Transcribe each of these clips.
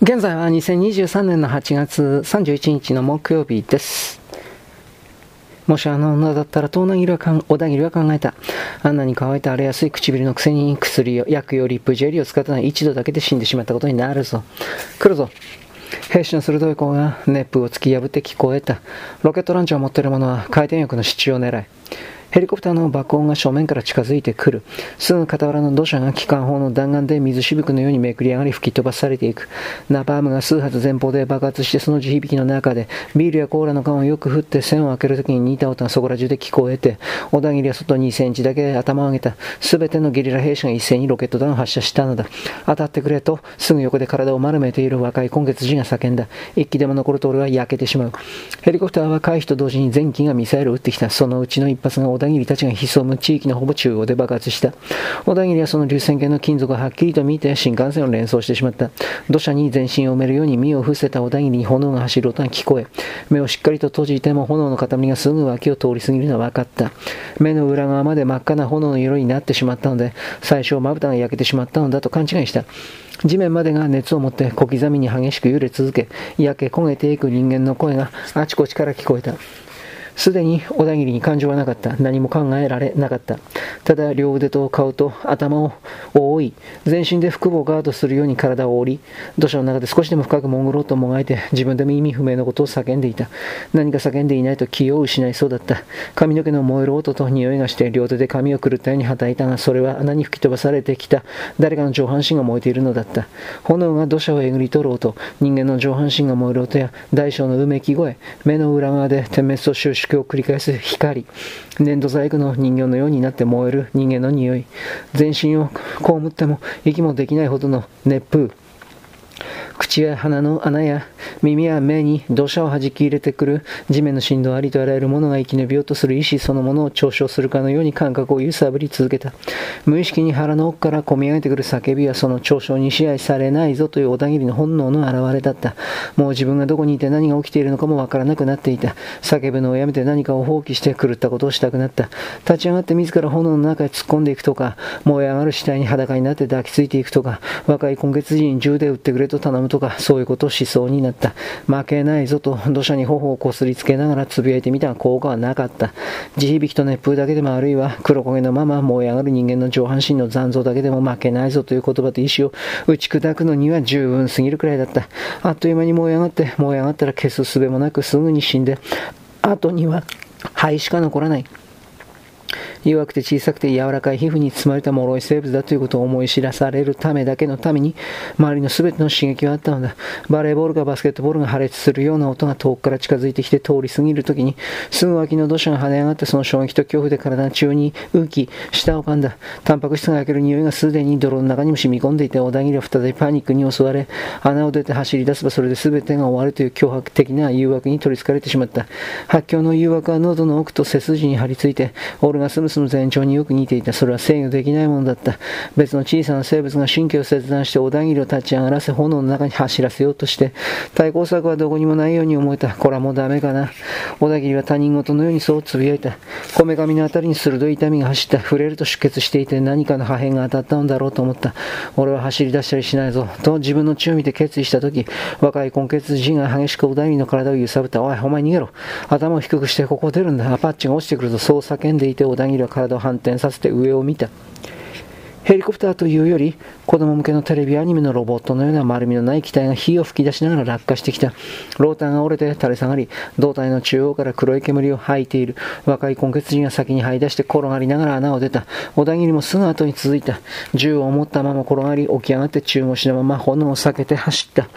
現在は2023年の8月31日の木曜日です。もしあの女だったら、東南は小田切は考えた。あんなに乾いた荒れやすい唇のくせに薬を、薬用リップジェリーを使ったのは一度だけで死んでしまったことになるぞ。来るぞ。兵士の鋭い声が熱風を突き破って聞こえた。ロケットランチャーを持っている者は回転翼の支柱を狙い。ヘリコプターの爆音が正面から近づいてくる。すぐ傍らの土砂が機関砲の弾丸で水しぶくのようにめくり上がり吹き飛ばされていく。ナパームが数発前方で爆発してその地響きの中で、ビールやコーラの缶をよく振って線を開けるときに似た音がそこら中で聞こえて、小田切は外2センチだけ頭を上げた。すべてのゲリラ兵士が一斉にロケット弾を発射したのだ。当たってくれと、すぐ横で体を丸めている若い今月人が叫んだ。一機でも残ると俺は焼けてしまう。ヘリコプターは回避と同時に前機がミサイルを撃ってきた。そのうちの一発が小田切たちが潜む地域のほぼ中央で爆発した。小田切はその流線形の金属をはっきりと見て新幹線を連想してしまった。土砂に全身を埋めるように身を伏せた小田切に炎が走る音が聞こえ、目をしっかりと閉じても炎の塊がすぐ脇を通り過ぎるのは分かった。目の裏側まで真っ赤な炎の色になってしまったので、最初まぶたが焼けてしまったのだと勘違いした。地面までが熱を持って小刻みに激しく揺れ続け、焼け焦げていく人間の声があちこちから聞こえた。すでに小田切に感情はなかった。何も考えられなかった。ただ両腕と顔と頭を覆い、全身で腹部をガードするように体を折り、土砂の中で少しでも深く潜ろうともがいて、自分でも意味不明のことを叫んでいた。何か叫んでいないと気を失いそうだった。髪の毛の燃える音と匂いがして、両手で髪を狂ったように叩いたが、それは穴に吹き飛ばされてきた誰かの上半身が燃えているのだった。炎が土砂をえぐり取ろうと、人間の上半身が燃える音や大小のうめき声、目の裏側で点滅と収縮を繰り返す光、粘土細工の人形のようになって燃える人間の匂い、全身を被っても息もできないほどの熱風、口や鼻の穴や耳や目に土砂を弾き入れてくる地面の振動ありとあらゆるものが生き延びようとする意志そのものを嘲笑するかのように感覚を揺さぶり続けた。無意識に腹の奥から込み上げてくる叫びはその嘲笑に支配されないぞという小田切の本能の表れだった。もう自分がどこにいて何が起きているのかもわからなくなっていた。叫ぶのをやめて何かを放棄して狂ったことをしたくなった。立ち上がって自ら炎の中へ突っ込んでいくとか、燃え上がる死体に裸になって抱きついていくとか、若い今月時に銃で撃ってくれと頼むとか、そういうことをしそうになった。負けないぞと土砂に頬をこすりつけながらつぶやいてみたが効果はなかった。地響きと熱風だけでもあるいは黒焦げのまま燃え上がる人間の上半身の残像だけでも負けないぞという言葉と意志を打ち砕くのには十分すぎるくらいだった。あっという間に燃え上がって、燃え上がったら消す術もなくすぐに死んで、後には灰しか残らない。弱くて小さくて柔らかい皮膚に包まれた脆い生物だということを思い知らされるためだけのために、周りの全ての刺激はあったのだ。バレーボールかバスケットボールが破裂するような音が遠くから近づいてきて通り過ぎるときに、すぐ脇の土砂が跳ね上がってその衝撃と恐怖で体中に浮き、舌を噛んだ。タンパク質が焼ける匂いがすでに泥の中にも染み込んでいて、小田切は再びパニックに襲われ、穴を出て走り出せばそれで全てが終わるという脅迫的な誘惑に取り憑かれてしまった。発狂の誘惑は喉の奥と背筋に張り付いて、オルガスムスの前兆によく似ていた。それは制御できないものだった。別の小さな生物が神経を切断して小田切を立ち上がらせ炎の中に走らせようとして、対抗策はどこにもないように思えた。これはもうダメかな。小田切は他人事のようにそうつぶやいた。こめかみのあたりに鋭い痛みが走った。触れると出血していて何かの破片が当たったのだろうと思った。俺は走り出したりしないぞ。と自分の血を見て決意したとき、若い根血人が激しく小田切の体を揺さぶった。おい、お前逃げろ。頭を低くしてここを出るんだ。アパッチが落ちてくるとそう叫んでいて小田切は体を反転させて上を見た。ヘリコプターというより、子供向けのテレビアニメのロボットのような丸みのない機体が火を吹き出しながら落下してきた。ローターが折れて垂れ下がり、胴体の中央から黒い煙を吐いている。若い根血人が先に這い出して転がりながら穴を出た。小田切もすぐ後に続いた。銃を持ったまま転がり、起き上がって中腰のまま炎を避けて走った。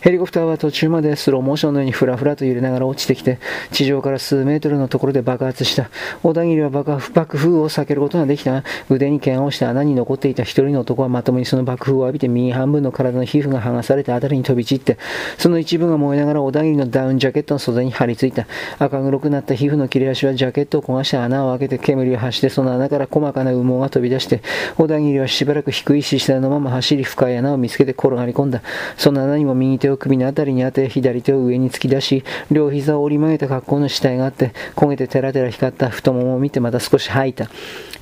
ヘリコプターは途中までスローモーションのようにふらふらと揺れながら落ちてきて、地上から数メートルのところで爆発した。小田切は爆爆風を避けることができたが、腕に怪我をして穴に残っていた一人の男はまともにその爆風を浴びて右半分の体の皮膚が剥がされて辺りに飛び散って、その一部が燃えながら小田切のダウンジャケットの袖に張り付いた。赤黒くなった皮膚の切れ足はジャケットを焦がして穴を開けて煙を発して、その穴から細かな羽毛が飛び出して、小田切はしばらく低い姿勢のまま走り深い穴を見つけて転がり込んだ。その穴にも右手手を首のあたりに当て、左手を上に突き出し、両膝を折り曲げた格好の死体があって、焦げてテラテラ光った太ももを見てまた少し吐いた。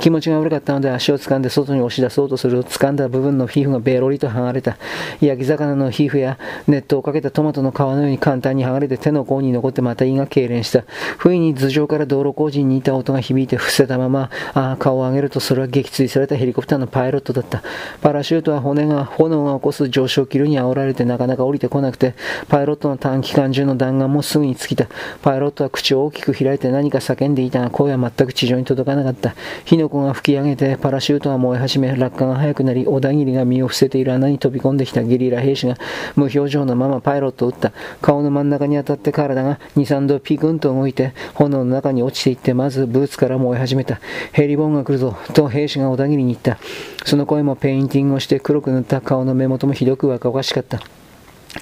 気持ちが悪かったので足を掴んで外に押し出そうとすると掴んだ部分の皮膚がベロリと剥がれた。焼き魚の皮膚や熱湯をかけたトマトの皮のように簡単に剥がれて手の甲に残ってまた胃が痙攣した。不意に頭上から道路工事に似た音が響いて伏せたまま、顔を上げるとそれは撃墜されたヘリコプターのパイロットだった。パラシュートは骨が、炎が起こす上昇気流に煽られてなかなか降りてこなくて、パイロットの短期間中の弾丸もすぐに尽きた。パイロットは口を大きく開いて何か叫んでいたが声は全く地上に届かなかった。火の粉が吹き上げてパラシュートが燃え始め、落下が速くなり、小田切が身を伏せている穴に飛び込んできたゲリラ兵士が無表情のままパイロットを撃った。顔の真ん中に当たって体が2、3度ピクンと動いて、炎の中に落ちていって、まずブーツから燃え始めた。ヘリボンが来るぞ、と兵士が小田切に言った。その声もペインティングをして黒く塗った顔の目元もひどく若々しかった。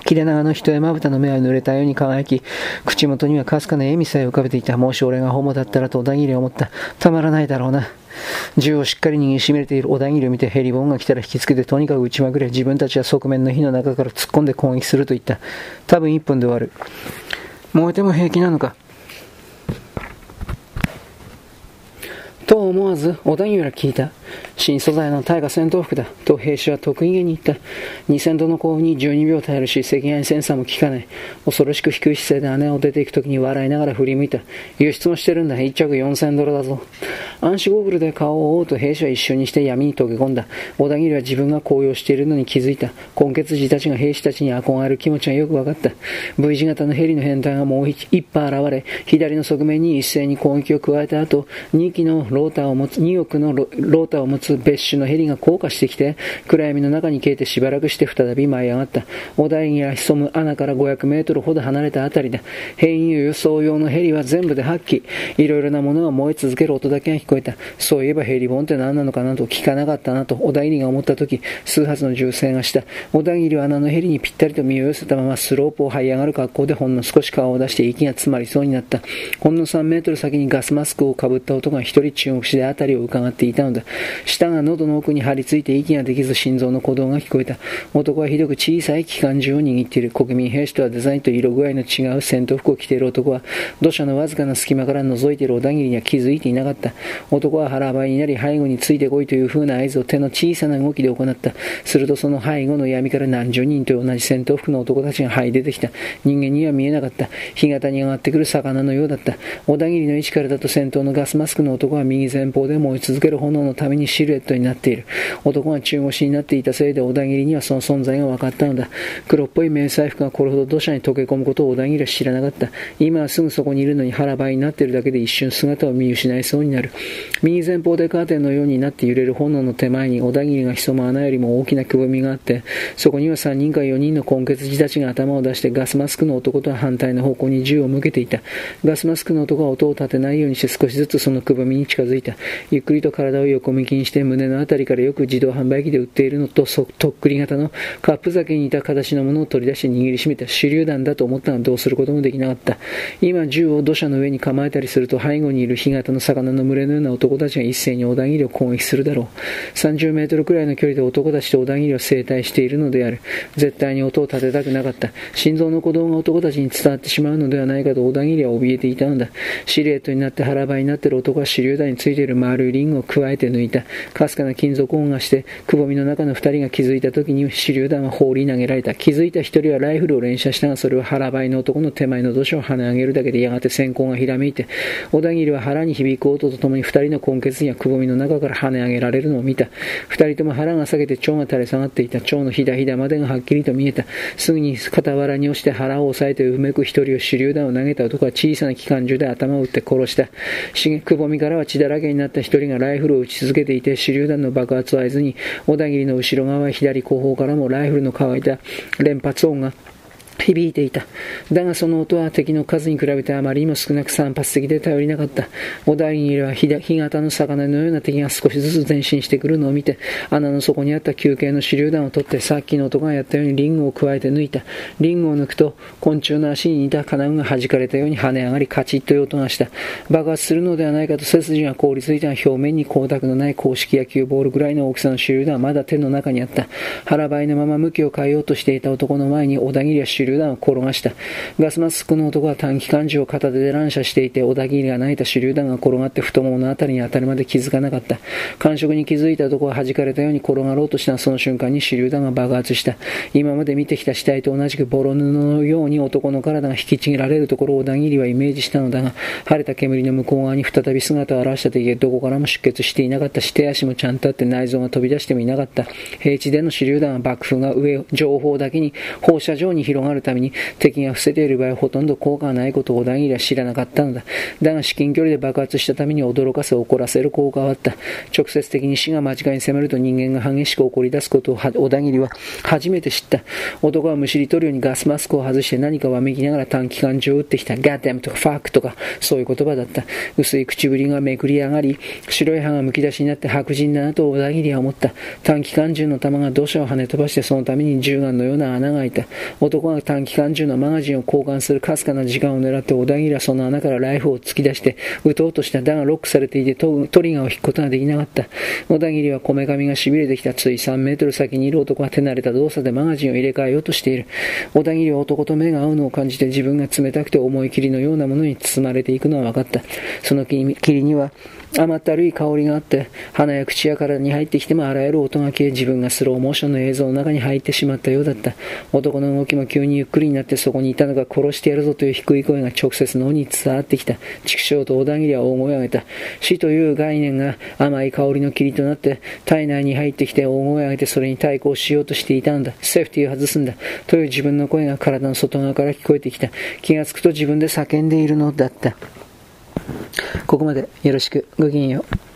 切れ長の一重まぶたの目は濡れたように輝き、口元にはかすかな笑みさえ浮かべていた。もし俺がホモだったらと小田切は思った。たまらないだろうな。銃をしっかり握りしめている小田切を見てヘリボンが来たら引きつけてとにかく撃ちまくれ自分たちは側面の火の中から突っ込んで攻撃すると言った多分1分で終わる燃えても平気なのかと思わず小田切は聞いた新素材の大河戦闘服だ、と兵士は得意げに言った。2000度の甲府に12秒耐えるし、赤外センサーも効かない。恐ろしく低い姿勢で穴を出ていくときに笑いながら振り向いた。輸出もしてるんだ、1着4000ドルだぞ。暗視ゴーグルで顔を覆うと兵士は一瞬にして闇に溶け込んだ。小田切は自分が高揚しているのに気づいた。根血児たちが兵士たちに憧れる気持ちがよく分かった。V 字型のヘリの編隊がもう一羽現れ、左の側面に一斉に攻撃を加えた後、2機のローターを持つ、2億のローターを持つ別種のヘリが降下してきて、暗闇の中に消えてしばらくして再び舞い上がった。お台木が潜む穴から500メートルほど離れた辺りだ。変異輸送用のヘリは全部で8機。いろいろなものが燃え続ける音だけが聞こえた。そういえばヘリボンって何なのかなと聞かなかったなと小田切が思った時、数発の銃声がした。小田切は穴のヘリにぴったりと身を寄せたままスロープを這い上がる格好でほんの少し顔を出して息が詰まりそうになった。ほんの3メートル先にガスマスクをかぶった男が一人中国視で辺りを伺っていたのだ。舌が喉の奥に張り付いて息ができず心臓の鼓動が聞こえた。男はひどく小さい機関銃を握っている。国民兵士とはデザインと色具合の違う戦闘服を着ている男は、土砂のわずかな隙間から覗いている小田切には気づいていなかった。男は腹ばいになり背後についてこいという風な合図を手の小さな動きで行った。するとその背後の闇から何十人と同じ戦闘服の男たちが這い出てきた。人間には見えなかった。干潟に上がってくる魚のようだった。小田切の位置からだと先頭のガスマスクの男は右前方で燃え続ける炎のた。めにシルエットになっている。男が中腰になっていたせいで小田切にはその存在が分かったのだ。黒っぽい迷彩服がこれほど土砂に溶け込むことを小田切は知らなかった。今はすぐそこにいるのに腹ばいになっているだけで一瞬姿を見失いそうになる。右前方でカーテンのようになって揺れる炎の手前に小田切が潜む穴よりも大きなくぼみがあって、そこには3人か4人の根血児たちが頭を出してガスマスクの男とは反対の方向に銃を向けていた。ガスマスクの男は音を立てないようにして少しずつそのくぼみに近づいた。ゆっくりと体を横向きにして胸の辺りからよく自動販売機で売っているのととっくり型のカップ酒に似た形のものを取り出して握りしめた手榴弾だと思ったがどうすることもできなかった。今銃を土砂の上に構えたりすると背後にいる干潟の魚の群れのような男たちが一斉に横断切りを攻撃するだろう。30メートルくらいの距離で男たちと横断切りを生態しているのである。絶対に音を立てたくなかった。心臓の鼓動が男たちに伝わってしまうのではないかと横断切りは怯えていたのだ。シルエットになって腹ばいになっている男は手榴弾についている丸いリングを加えて抜いた。たかすかな金属音がして、くぼみの中の二人が気づいた時に手榴弾は放り投げられた。気づいた一人はライフルを連射したが、それは腹ばいの男の手前の土砂を跳ね上げるだけでやがて閃光がひらめいて、小田切は腹に響く音とともに二人の根血にはくぼみの中から跳ね上げられるのを見た。二人とも腹が裂けて腸が垂れ下がっていた。腸のひだひだまでがはっきりと見えた。すぐに傍らに押して腹を押さえてうめく一人を手榴弾を投げた男は小さな機関銃で頭を打って殺した。くぼみからは血だらけになった一人がライフルを撃ち続けていて、手榴弾の爆発を合図に、小田切の後ろ側左後方からもライフルの乾いた連発音が響いていた。だがその音は敵の数に比べてあまりにも少なく散発的で頼りなかった。お台にいれば干潟の魚のような敵が少しずつ前進してくるのを見て、穴の底にあった休憩の手榴弾を取ってさっきの男がやったようにリングを加えて抜いた。リングを抜くと昆虫の足に似た金具が弾かれたように跳ね上がりカチッという音がした。爆発するのではないかと背筋が凍りついた表面に光沢のない公式野球ボールぐらいの大きさの手榴弾はまだ手の中にあった。腹ばいのまま向きを変えようとしていた男の前に小田切は手榴弾榴弾を転がした。ガスマスクの男は短期間銃を片手で乱射していて、小田切が泣いた手榴弾が転がって太もものあたりに当たるまで気づかなかった。感触に気づいた男は弾かれたように転がろうとしたその瞬間に手榴弾が爆発した。今まで見てきた死体と同じくボロ布のように男の体が引きちぎられるところを小田切はイメージしたのだが、晴れた煙の向こう側に再び姿を現した時どこからも出血していなかったし、手足もちゃんとあって内臓が飛び出してもいなかった。平地での手榴弾は爆風が上、情報だけに放射状に広がるために敵が伏せている場合はほとんど効果がないことを小田切は知らなかったのだ。だが至近距離で爆発したために驚かせ怒らせる効果はあった。直接的に死が間近に迫ると人間が激しく怒り出すことを小田切は初めて知った。男はむしり取るようにガスマスクを外して何かわめきながら短期間中を打ってきた。ガッダムとかファークとかそういう言葉だった。薄い口ぶりがめくり上がり、白い歯がむき出しになって白人だなと小田切は思った。短期間銃の弾が土砂を跳ね飛ばしてそのために銃眼のような穴が開いた。男が短期間銃のマガジンを交換するかすかな時間を狙って小田切はその穴からライフを突き出して撃とうとした。だがロックされていてトリガーを引くことができなかった。小田切はこめかみが痺れてきた。つい3メートル先にいる男は手慣れた動作でマガジンを入れ替えようとしている。小田切は男と目が合うのを感じて自分が冷たくて思い切りのようなものに包まれていくのは分かった。その霧には甘ったるい香りがあって、鼻や口や体に入ってきてもあらゆる音が消え、自分がスローモーションの映像の中に入ってしまったようだった。男の動きも急にゆっくりになってそこにいたのが殺してやるぞという低い声が直接脳に伝わってきた。畜生と小田切は大声を上げた。死という概念が甘い香りの霧となって、体内に入ってきて大声を上げてそれに対抗しようとしていたんだ。セーフティーを外すんだ。という自分の声が体の外側から聞こえてきた。気がつくと自分で叫んでいるのだった。ここまでよろしく。ごきげんよう。